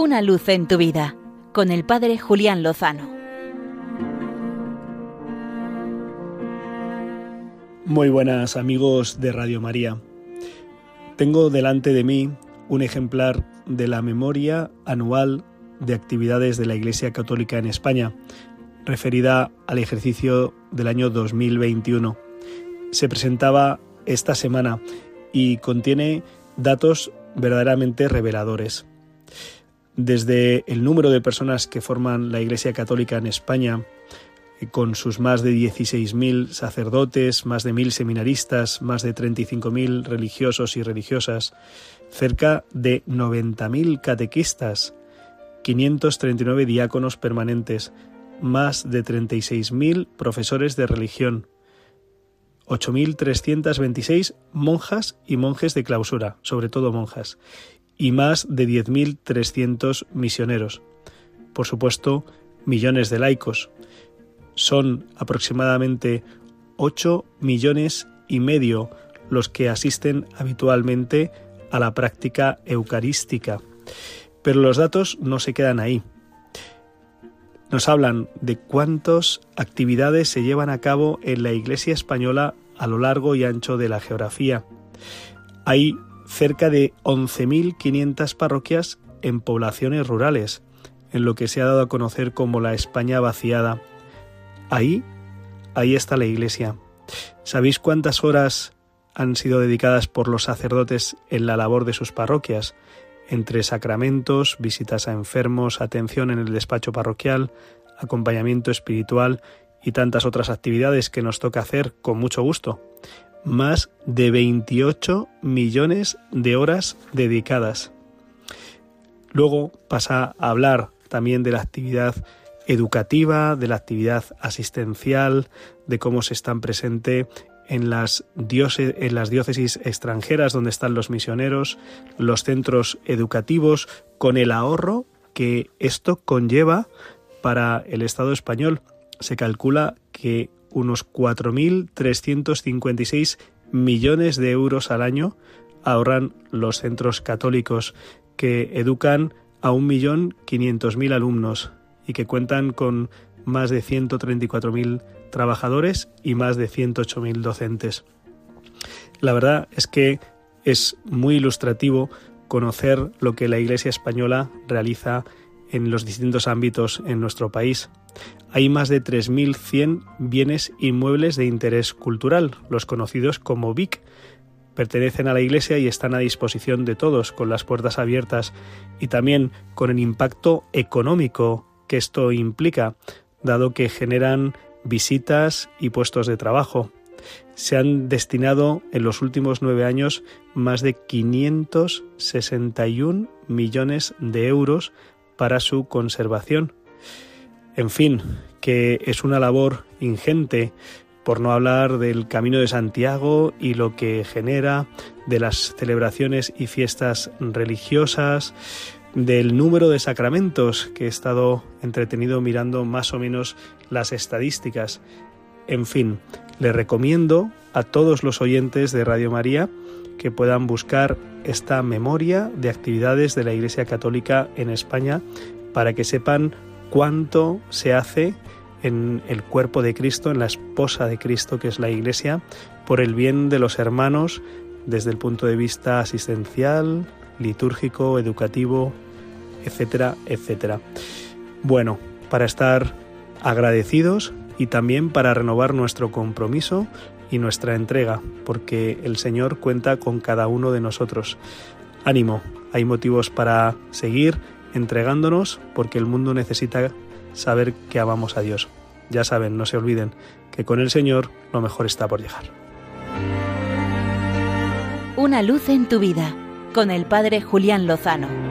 Una luz en tu vida con el Padre Julián Lozano. Muy buenas amigos de Radio María. Tengo delante de mí un ejemplar de la memoria anual de actividades de la Iglesia Católica en España, referida al ejercicio del año 2021. Se presentaba esta semana y contiene datos verdaderamente reveladores desde el número de personas que forman la Iglesia Católica en España, eh, con sus más de 16.000 sacerdotes, más de 1.000 seminaristas, más de 35.000 religiosos y religiosas, cerca de 90.000 catequistas, 539 diáconos permanentes, más de 36.000 profesores de religión, 8.326 monjas y monjes de clausura, sobre todo monjas, y más de 10.300 misioneros. Por supuesto, millones de laicos. Son aproximadamente 8 millones y medio los que asisten habitualmente a la práctica eucarística. Pero los datos no se quedan ahí. Nos hablan de cuántas actividades se llevan a cabo en la Iglesia española a lo largo y ancho de la geografía. Hay cerca de 11.500 parroquias en poblaciones rurales, en lo que se ha dado a conocer como la España vaciada. Ahí, ahí está la iglesia. ¿Sabéis cuántas horas han sido dedicadas por los sacerdotes en la labor de sus parroquias? Entre sacramentos, visitas a enfermos, atención en el despacho parroquial, acompañamiento espiritual y tantas otras actividades que nos toca hacer con mucho gusto más de 28 millones de horas dedicadas. Luego pasa a hablar también de la actividad educativa, de la actividad asistencial, de cómo se están presentes en las, en las diócesis extranjeras donde están los misioneros, los centros educativos, con el ahorro que esto conlleva para el Estado español. Se calcula que unos 4.356 millones de euros al año ahorran los centros católicos que educan a 1.500.000 alumnos y que cuentan con más de 134.000 trabajadores y más de 108.000 docentes. La verdad es que es muy ilustrativo conocer lo que la Iglesia española realiza en los distintos ámbitos en nuestro país. Hay más de 3.100 bienes inmuebles de interés cultural, los conocidos como BIC. Pertenecen a la Iglesia y están a disposición de todos, con las puertas abiertas y también con el impacto económico que esto implica, dado que generan visitas y puestos de trabajo. Se han destinado en los últimos nueve años más de 561 millones de euros para su conservación. En fin, que es una labor ingente, por no hablar del Camino de Santiago y lo que genera, de las celebraciones y fiestas religiosas, del número de sacramentos, que he estado entretenido mirando más o menos las estadísticas. En fin, le recomiendo a todos los oyentes de Radio María que puedan buscar esta memoria de actividades de la Iglesia Católica en España para que sepan cuánto se hace en el cuerpo de Cristo, en la esposa de Cristo que es la Iglesia, por el bien de los hermanos desde el punto de vista asistencial, litúrgico, educativo, etcétera, etcétera. Bueno, para estar agradecidos y también para renovar nuestro compromiso y nuestra entrega, porque el Señor cuenta con cada uno de nosotros. Ánimo, hay motivos para seguir entregándonos porque el mundo necesita saber que amamos a Dios. Ya saben, no se olviden que con el Señor lo mejor está por llegar. Una luz en tu vida con el Padre Julián Lozano.